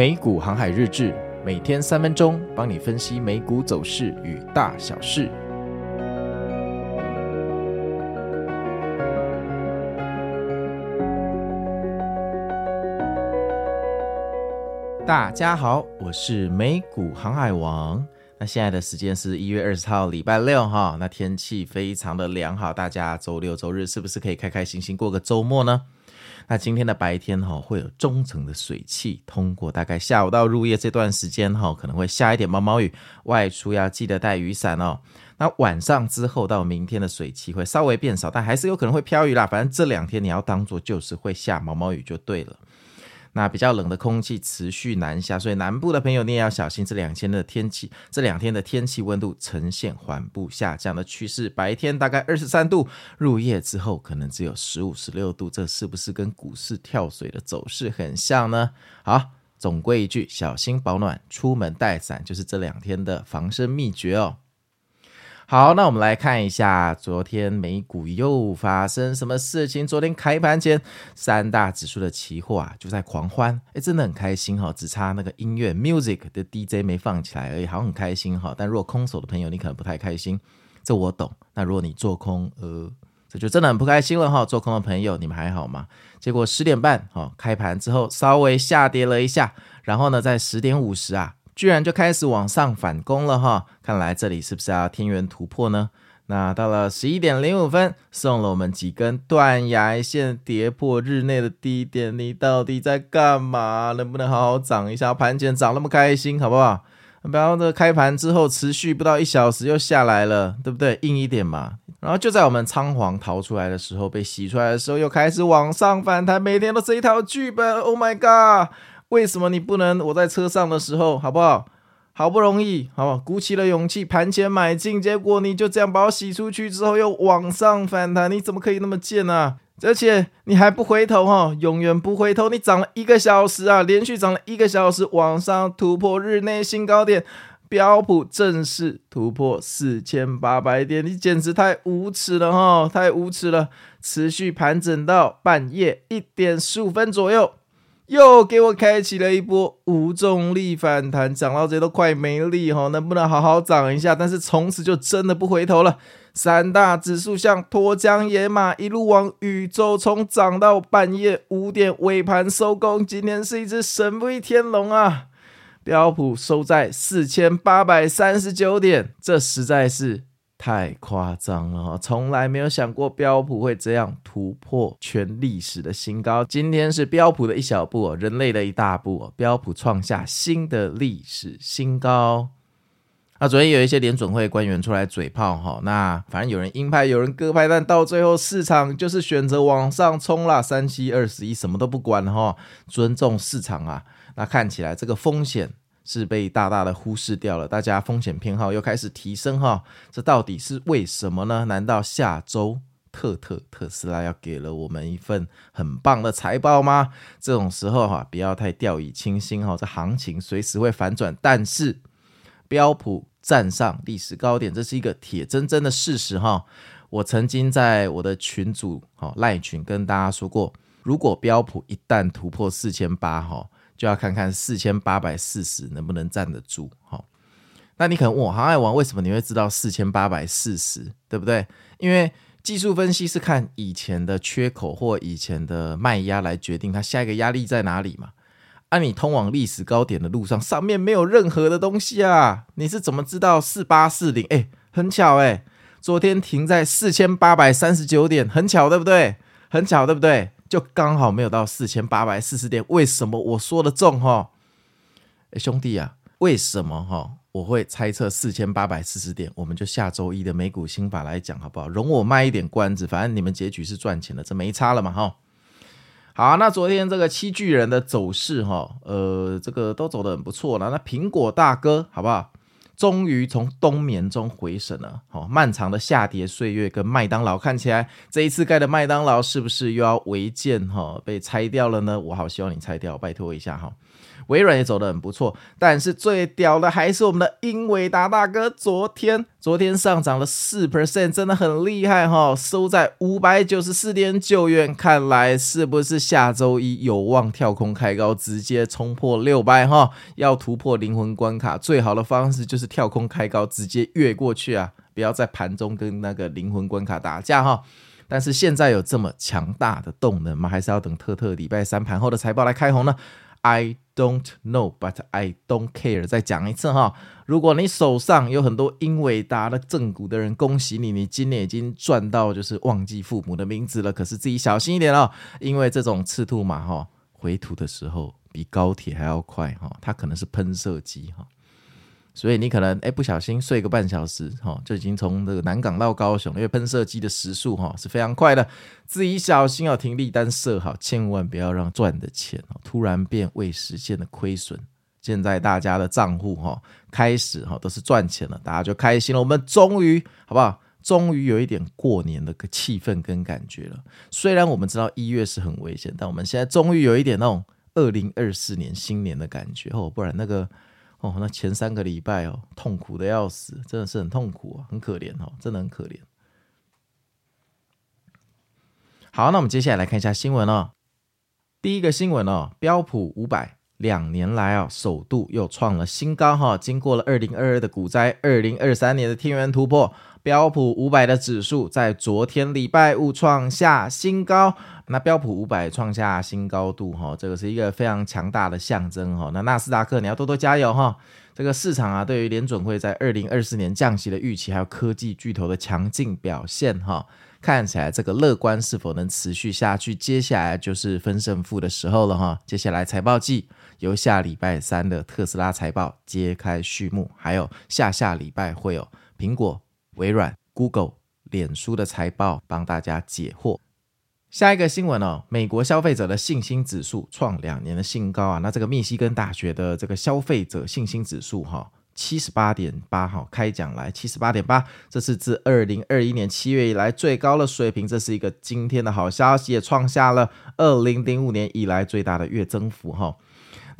美股航海日志，每天三分钟，帮你分析美股走势与大小事。大家好，我是美股航海王。那现在的时间是一月二十号，礼拜六哈。那天气非常的良好，大家周六周日是不是可以开开心心过个周末呢？那今天的白天哈，会有中层的水汽通过，大概下午到入夜这段时间哈，可能会下一点毛毛雨，外出要记得带雨伞哦。那晚上之后到明天的水汽会稍微变少，但还是有可能会飘雨啦。反正这两天你要当做就是会下毛毛雨就对了。那比较冷的空气持续南下，所以南部的朋友你也要小心。这两天的天气，这两天的天气温度呈现缓步下降的趋势。白天大概二十三度，入夜之后可能只有十五、十六度。这是不是跟股市跳水的走势很像呢？好，总归一句，小心保暖，出门带伞，就是这两天的防身秘诀哦。好，那我们来看一下昨天美股又发生什么事情。昨天开盘前，三大指数的期货啊就在狂欢，诶，真的很开心哈，只差那个音乐 music 的 DJ 没放起来而已，好像很开心哈。但如果空手的朋友，你可能不太开心，这我懂。那如果你做空，呃，这就真的很不开心了哈。做空的朋友，你们还好吗？结果十点半哈开盘之后稍微下跌了一下，然后呢，在十点五十啊。居然就开始往上反攻了哈，看来这里是不是要天元突破呢？那到了十一点零五分，送了我们几根断崖线，跌破日内的低点，你到底在干嘛？能不能好好涨一下？盘前涨那么开心，好不好？不要这开盘之后持续不到一小时又下来了，对不对？硬一点嘛。然后就在我们仓皇逃出来的时候，被洗出来的时候，又开始往上反弹，每天都这一套剧本。Oh my god！为什么你不能？我在车上的时候，好不好？好不容易，好不好？鼓起了勇气，盘前买进，结果你就这样把我洗出去之后，又往上反弹，你怎么可以那么贱、啊？而且你还不回头哈，永远不回头。你涨了一个小时啊，连续涨了一个小时，往上突破日内新高点，标普正式突破四千八百点，你简直太无耻了哈，太无耻了！持续盘整到半夜一点十五分左右。又给我开启了一波无重力反弹，涨到这都快没力哈，能不能好好涨一下？但是从此就真的不回头了，三大指数像脱缰野马，一路往宇宙冲，涨到半夜五点尾盘收工。今天是一只神威天龙啊！标普收在四千八百三十九点，这实在是。太夸张了，从来没有想过标普会这样突破全历史的新高。今天是标普的一小步，人类的一大步。标普创下新的历史新高。那昨天有一些联准会官员出来嘴炮哈，那反正有人鹰派，有人鸽派，但到最后市场就是选择往上冲啦，三七二十一，什么都不管哈，尊重市场啊。那看起来这个风险。是被大大的忽视掉了，大家风险偏好又开始提升哈，这到底是为什么呢？难道下周特特特斯拉要给了我们一份很棒的财报吗？这种时候哈，不要太掉以轻心哈，这行情随时会反转。但是标普站上历史高点，这是一个铁铮铮的事实哈。我曾经在我的群组哈赖群跟大家说过，如果标普一旦突破四千八哈。就要看看四千八百四十能不能站得住，好，那你可能问我航海王为什么你会知道四千八百四十，对不对？因为技术分析是看以前的缺口或以前的卖压来决定它下一个压力在哪里嘛。按、啊、你通往历史高点的路上，上面没有任何的东西啊，你是怎么知道四八四零？哎，很巧哎、昨天停在四千八百三十九点，很巧对不对？很巧对不对？就刚好没有到四千八百四十点，为什么我说的中哈？兄弟啊，为什么哈？我会猜测四千八百四十点，我们就下周一的美股心法来讲好不好？容我卖一点关子，反正你们结局是赚钱的，这没差了嘛哈。好，那昨天这个七巨人的走势哈，呃，这个都走得很不错了。那苹果大哥好不好？终于从冬眠中回神了，好，漫长的下跌岁月跟麦当劳看起来，这一次盖的麦当劳是不是又要违建哈被拆掉了呢？我好希望你拆掉，拜托一下哈。微软也走得很不错，但是最屌的还是我们的英伟达大哥，昨天昨天上涨了四 percent，真的很厉害哈，收在五百九十四点九元。看来是不是下周一有望跳空开高，直接冲破六百哈？要突破灵魂关卡，最好的方式就是跳空开高，直接越过去啊！不要在盘中跟那个灵魂关卡打架哈。但是现在有这么强大的动能吗？还是要等特特礼拜三盘后的财报来开红呢？I don't know, but I don't care。再讲一次哈，如果你手上有很多英伟达的正股的人，恭喜你，你今年已经赚到就是忘记父母的名字了。可是自己小心一点哦，因为这种赤兔马哈回吐的时候比高铁还要快哈，它可能是喷射机哈。所以你可能哎不小心睡个半小时哈，就已经从这个南港到高雄，因为喷射机的时速哈是非常快的，自己小心要停利单设好，千万不要让赚的钱突然变未实现的亏损。现在大家的账户哈开始哈都是赚钱了，大家就开心了。我们终于好不好？终于有一点过年的个气氛跟感觉了。虽然我们知道一月是很危险，但我们现在终于有一点那种二零二四年新年的感觉哦，不然那个。哦，那前三个礼拜哦，痛苦的要死，真的是很痛苦啊，很可怜哦，真的很可怜。好，那我们接下来来看一下新闻哦。第一个新闻哦，标普五百两年来啊，首度又创了新高哈。经过了二零二二的股灾，二零二三年的天元突破，标普五百的指数在昨天礼拜五创下新高。那标普五百创下新高度哈，这个是一个非常强大的象征哈。那纳斯达克你要多多加油哈。这个市场啊，对于联准会在二零二四年降息的预期，还有科技巨头的强劲表现哈，看起来这个乐观是否能持续下去？接下来就是分胜负的时候了哈。接下来财报季由下礼拜三的特斯拉财报揭开序幕，还有下下礼拜会有苹果、微软、Google、脸书的财报帮大家解惑。下一个新闻哦，美国消费者的信心指数创两年的新高啊！那这个密西根大学的这个消费者信心指数哈，七十八点八哈，开奖来七十八点八，这是自二零二一年七月以来最高的水平，这是一个今天的好消息，也创下了二零零五年以来最大的月增幅哈。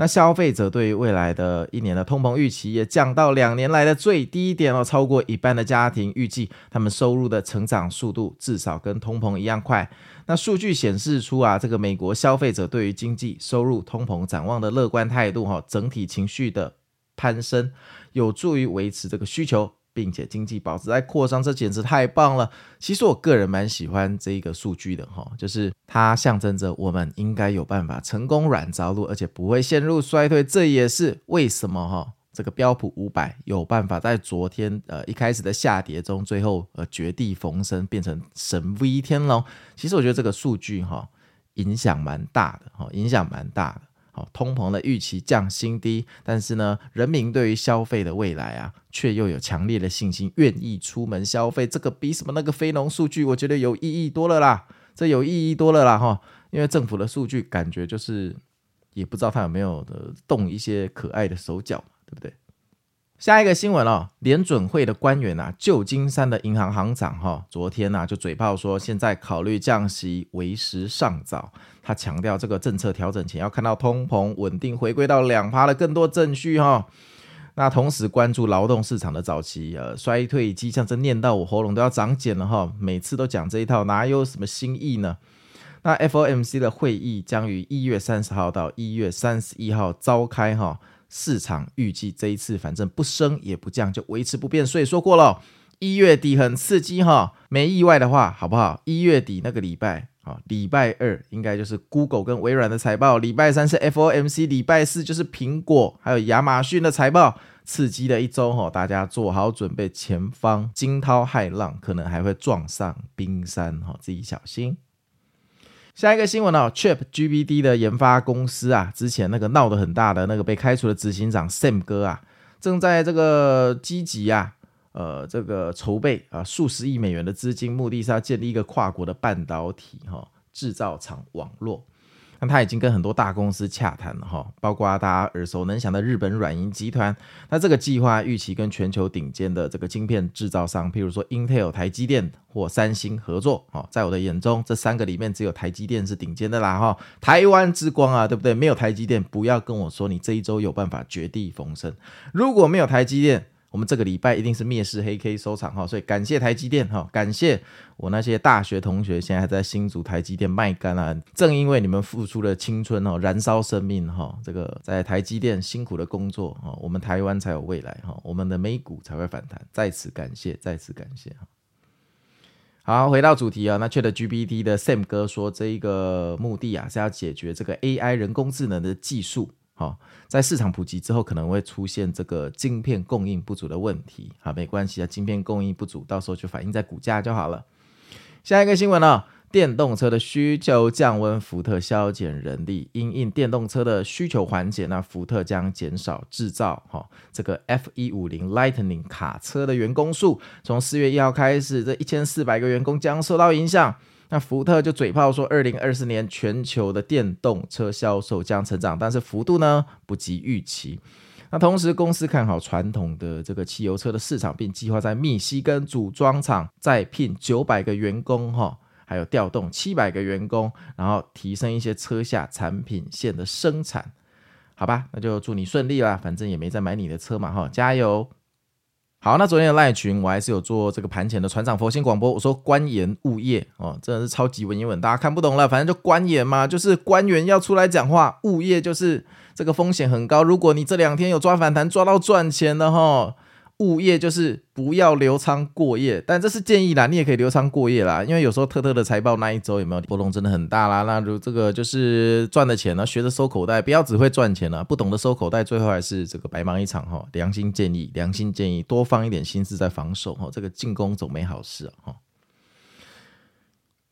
那消费者对于未来的一年的通膨预期也降到两年来的最低点哦，超过一半的家庭预计他们收入的成长速度至少跟通膨一样快。那数据显示出啊，这个美国消费者对于经济收入、通膨展望的乐观态度哈，整体情绪的攀升有助于维持这个需求。并且经济保持在扩张，这简直太棒了。其实我个人蛮喜欢这一个数据的哈，就是它象征着我们应该有办法成功软着陆，而且不会陷入衰退。这也是为什么哈，这个标普五百有办法在昨天呃一开始的下跌中，最后呃绝地逢生，变成神 V 天龙。其实我觉得这个数据哈影响蛮大的哈，影响蛮大的。哦，通膨的预期降新低，但是呢，人民对于消费的未来啊，却又有强烈的信心，愿意出门消费。这个比什么那个非农数据，我觉得有意义多了啦。这有意义多了啦哈，因为政府的数据感觉就是，也不知道他有没有的动一些可爱的手脚，对不对？下一个新闻哦，联准会的官员啊，旧金山的银行行长哈，昨天呐就嘴炮说，现在考虑降息为时尚早。他强调，这个政策调整前要看到通膨稳定回归到两趴的更多证据哈。那同时关注劳动市场的早期呃衰退迹象，真念到我喉咙都要长茧了哈。每次都讲这一套，哪有什么新意呢？那 FOMC 的会议将于一月三十号到一月三十一号召开哈。市场预计这一次反正不升也不降，就维持不变。所以说过了，一月底很刺激哈，没意外的话，好不好？一月底那个礼拜啊，礼拜二应该就是 Google 跟微软的财报，礼拜三是 FOMC，礼拜四就是苹果还有亚马逊的财报，刺激的一周哈，大家做好准备，前方惊涛骇浪，可能还会撞上冰山哈，自己小心。下一个新闻哦，ChatGPT 的研发公司啊，之前那个闹得很大的那个被开除的执行长 Sam 哥啊，正在这个积极啊，呃，这个筹备啊，数十亿美元的资金，目的是要建立一个跨国的半导体哈制造厂网络。那他已经跟很多大公司洽谈了哈，包括大家耳熟能详的日本软银集团。那这个计划预期跟全球顶尖的这个晶片制造商，譬如说 Intel、台积电或三星合作。哈，在我的眼中，这三个里面只有台积电是顶尖的啦哈。台湾之光啊，对不对？没有台积电，不要跟我说你这一周有办法绝地逢生。如果没有台积电，我们这个礼拜一定是灭世黑 K 收场哈，所以感谢台积电哈，感谢我那些大学同学，现在还在新竹台积电卖肝啊！正因为你们付出了青春哦，燃烧生命哈，这个在台积电辛苦的工作哈，我们台湾才有未来哈，我们的美股才会反弹，再次感谢，再次感谢。好，回到主题啊，那 ChatGPT 的 Sam 哥说，这一个目的啊是要解决这个 AI 人工智能的技术。好，在市场普及之后，可能会出现这个晶片供应不足的问题。好，没关系啊，晶片供应不足，到时候就反映在股价就好了。下一个新闻呢，电动车的需求降温，福特削减人力，因应电动车的需求缓解，那福特将减少制造哈这个 F 一五零 Lightning 卡车的员工数，从四月一号开始，这一千四百个员工将受到影响。那福特就嘴炮说，二零二四年全球的电动车销售将成长，但是幅度呢不及预期。那同时，公司看好传统的这个汽油车的市场，并计划在密西根组装厂再聘九百个员工，哈，还有调动七百个员工，然后提升一些车下产品线的生产。好吧，那就祝你顺利啦，反正也没在买你的车嘛，哈，加油！好，那昨天的赖群，我还是有做这个盘前的船长佛心广播。我说官言物业哦，真的是超级文言文，大家看不懂了。反正就官言嘛，就是官员要出来讲话，物业就是这个风险很高。如果你这两天有抓反弹，抓到赚钱的哈。物业就是不要留仓过夜，但这是建议啦，你也可以留仓过夜啦，因为有时候特特的财报那一周有没有波动真的很大啦，那如这个就是赚的钱呢，学着收口袋，不要只会赚钱了，不懂得收口袋，最后还是这个白忙一场哈。良心建议，良心建议，多放一点心思在防守哈，这个进攻总没好事哈。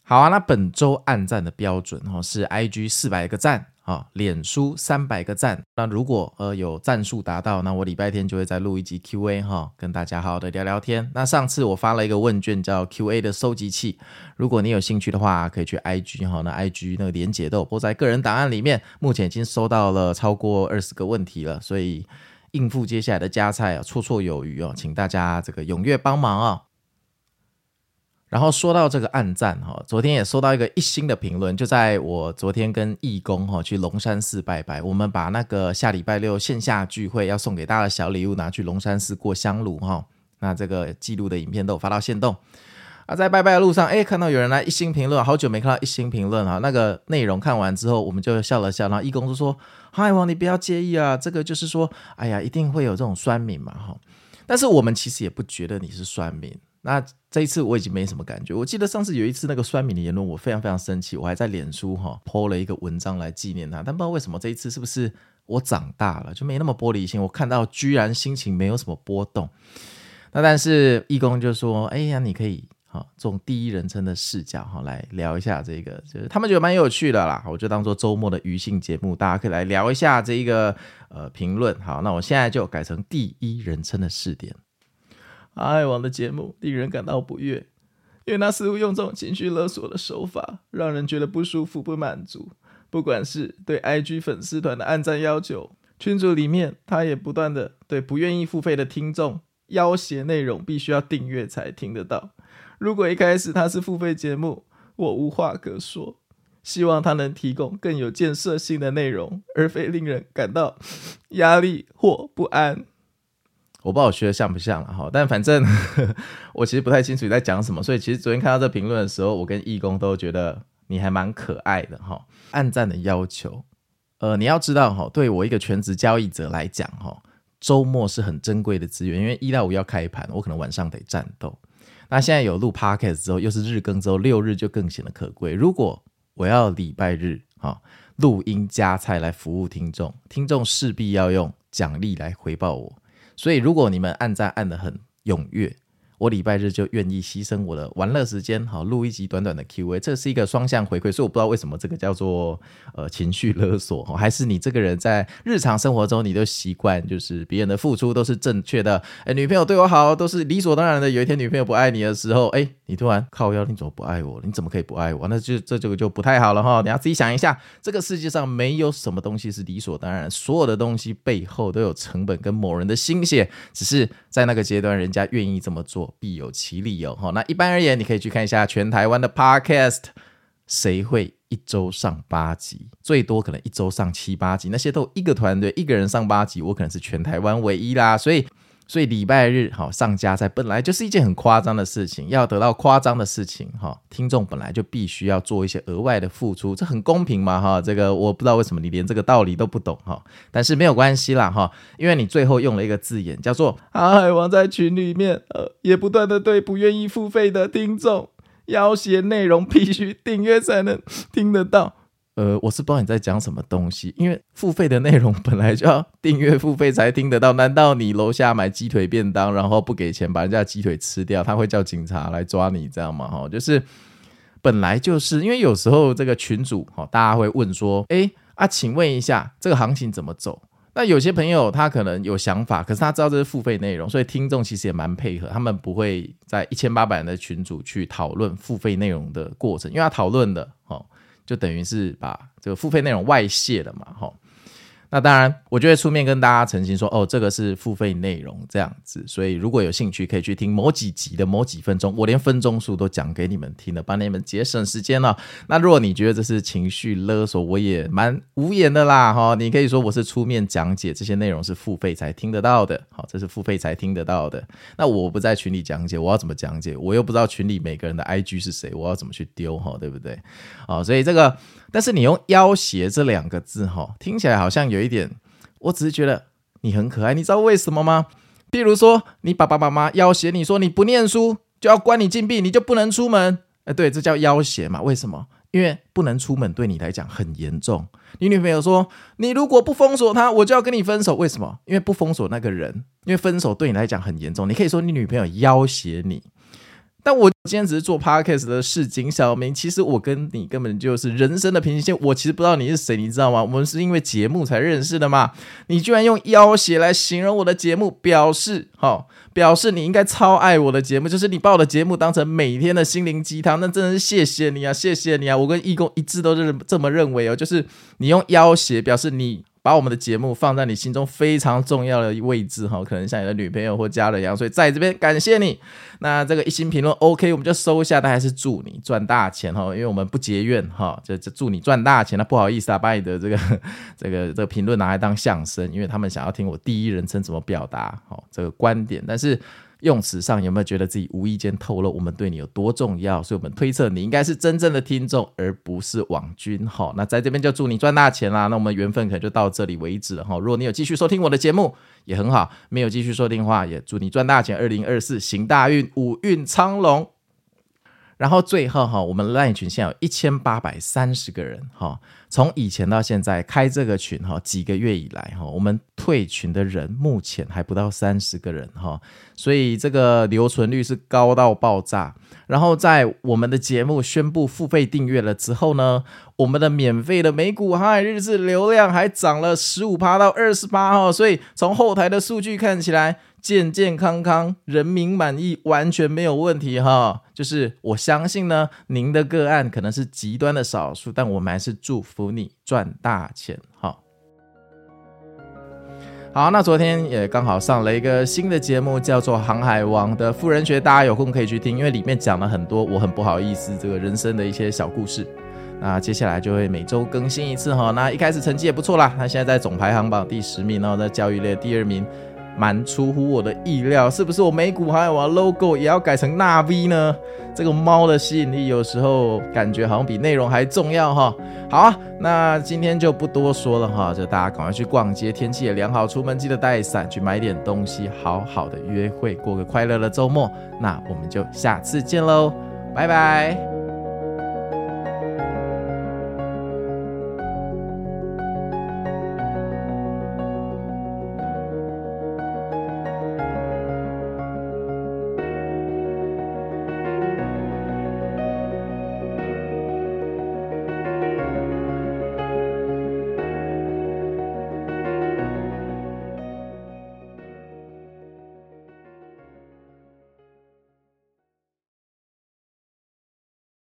好啊，那本周按赞的标准哈是 IG 四百个赞。啊，脸书三百个赞，那如果呃有赞数达到，那我礼拜天就会再录一集 Q&A 哈，跟大家好好的聊聊天。那上次我发了一个问卷叫 Q&A 的收集器，如果你有兴趣的话，可以去 IG 哈，那 IG 那个连结都播在个人档案里面。目前已经收到了超过二十个问题了，所以应付接下来的加菜啊，绰绰有余哦，请大家这个踊跃帮忙啊。然后说到这个暗赞哈，昨天也收到一个一星的评论，就在我昨天跟义工哈去龙山寺拜拜，我们把那个下礼拜六线下聚会要送给大家的小礼物拿去龙山寺过香炉哈，那这个记录的影片都有发到线动啊，在拜拜的路上哎，看到有人来一星评论，好久没看到一星评论哈，那个内容看完之后我们就笑了笑，然后义工就说：“嗨王，你不要介意啊，这个就是说，哎呀，一定会有这种酸民嘛哈，但是我们其实也不觉得你是酸民。”那这一次我已经没什么感觉。我记得上次有一次那个酸敏的言论，我非常非常生气，我还在脸书哈 po 了一个文章来纪念他。但不知道为什么这一次是不是我长大了，就没那么玻璃心。我看到居然心情没有什么波动。那但是义工就说：“哎呀，你可以哈，从第一人称的视角哈来聊一下这个，就是他们觉得蛮有趣的啦。”我就当做周末的余兴节目，大家可以来聊一下这一个呃评论。好，那我现在就改成第一人称的视点。阿爱王的节目令人感到不悦，因为他似乎用这种情绪勒索的手法，让人觉得不舒服、不满足。不管是对 IG 粉丝团的按赞要求，群组里面他也不断的对不愿意付费的听众要挟内容，必须要订阅才听得到。如果一开始他是付费节目，我无话可说。希望他能提供更有建设性的内容，而非令人感到 压力或不安。我不知道我学的像不像了哈，但反正呵 呵我其实不太清楚你在讲什么，所以其实昨天看到这评论的时候，我跟义工都觉得你还蛮可爱的哈。按赞的要求，呃，你要知道哈，对我一个全职交易者来讲哈，周末是很珍贵的资源，因为一到五要开盘，我可能晚上得战斗。那现在有录 Podcast 之后，又是日更之后，六日就更显得可贵。如果我要礼拜日哈录音加菜来服务听众，听众势必要用奖励来回报我。所以，如果你们按赞按的很踊跃，我礼拜日就愿意牺牲我的玩乐时间，好录一集短短的 Q&A，这是一个双向回馈，所以我不知道为什么这个叫做呃 情绪勒索，还是你这个人在日常生活中你都习惯就是别人的付出都是正确的，哎，女朋友对我好都是理所当然的，有一天女朋友不爱你的时候，哎，你突然靠腰，你怎么不爱我了？你怎么可以不爱我？那就这就就不太好了哈，你要自己想一下，这个世界上没有什么东西是理所当然，所有的东西背后都有成本跟某人的心血，只是在那个阶段人家愿意这么做。必有其理由哈。那一般而言，你可以去看一下全台湾的 Podcast，谁会一周上八集？最多可能一周上七八集，那些都一个团队一个人上八集，我可能是全台湾唯一啦。所以所以礼拜日好上加在本来就是一件很夸张的事情，要得到夸张的事情哈，听众本来就必须要做一些额外的付出，这很公平嘛哈。这个我不知道为什么你连这个道理都不懂哈，但是没有关系啦哈，因为你最后用了一个字眼叫做“航海王”在群里面呃，也不断的对不愿意付费的听众要挟内容必须订阅才能听得到。呃，我是不知道你在讲什么东西，因为付费的内容本来就要订阅付费才听得到。难道你楼下买鸡腿便当，然后不给钱把人家鸡腿吃掉，他会叫警察来抓你，这样吗？哈，就是本来就是因为有时候这个群主哈，大家会问说，哎啊，请问一下这个行情怎么走？那有些朋友他可能有想法，可是他知道这是付费内容，所以听众其实也蛮配合，他们不会在一千八百人的群组去讨论付费内容的过程，因为他讨论的哈。就等于是把这个付费内容外泄了嘛，吼。那当然，我就会出面跟大家澄清说，哦，这个是付费内容这样子，所以如果有兴趣，可以去听某几集的某几分钟，我连分钟数都讲给你们听了，帮你们节省时间了。那如果你觉得这是情绪勒索，我也蛮无言的啦，哈，你可以说我是出面讲解这些内容是付费才听得到的，好，这是付费才听得到的。那我不在群里讲解，我要怎么讲解？我又不知道群里每个人的 IG 是谁，我要怎么去丢哈，对不对？好，所以这个。但是你用要挟这两个字，哈，听起来好像有有一点，我只是觉得你很可爱，你知道为什么吗？比如说，你爸爸妈妈要挟你说你不念书就要关你禁闭，你就不能出门，哎，对，这叫要挟嘛？为什么？因为不能出门对你来讲很严重。你女朋友说，你如果不封锁他，我就要跟你分手。为什么？因为不封锁那个人，因为分手对你来讲很严重。你可以说你女朋友要挟你。但我今天只是做 podcast 的市井小民，其实我跟你根本就是人生的平行线。我其实不知道你是谁，你知道吗？我们是因为节目才认识的嘛。你居然用要挟来形容我的节目，表示好，表示你应该超爱我的节目，就是你把我的节目当成每天的心灵鸡汤。那真的是谢谢你啊，谢谢你啊！我跟义工一致都是这么认为哦，就是你用要挟表示你。把我们的节目放在你心中非常重要的位置哈，可能像你的女朋友或家人一样，所以在这边感谢你。那这个一星评论 OK，我们就收下，但还是祝你赚大钱哈，因为我们不结怨哈，就就祝你赚大钱。那不好意思啊，把你的这个 这个这个评论拿来当相声，因为他们想要听我第一人称怎么表达好这个观点，但是。用词上有没有觉得自己无意间透露我们对你有多重要？所以我们推测你应该是真正的听众，而不是网军。好，那在这边就祝你赚大钱啦！那我们缘分可能就到这里为止了哈。如果你有继续收听我的节目，也很好；没有继续收听的话，也祝你赚大钱。二零二四行大运，五运昌隆。然后最后哈，我们 LINE 群现在有一千八百三十个人哈。从以前到现在开这个群哈，几个月以来哈，我们退群的人目前还不到三十个人哈，所以这个留存率是高到爆炸。然后在我们的节目宣布付费订阅了之后呢，我们的免费的美股航海日志流量还涨了十五趴到二十八哈，所以从后台的数据看起来。健健康康，人民满意，完全没有问题哈。就是我相信呢，您的个案可能是极端的少数，但我们还是祝福你赚大钱哈。好，那昨天也刚好上了一个新的节目，叫做《航海王的富人学》，大家有空可以去听，因为里面讲了很多我很不好意思这个人生的一些小故事。那接下来就会每周更新一次哈。那一开始成绩也不错啦，他现在在总排行榜第十名，然后在教育类第二名。蛮出乎我的意料，是不是我美股航海王 logo 也要改成纳 V 呢？这个猫的吸引力有时候感觉好像比内容还重要哈。好啊，那今天就不多说了哈，就大家赶快去逛街，天气也良好，出门记得带伞，去买点东西，好好的约会，过个快乐的周末。那我们就下次见喽，拜拜。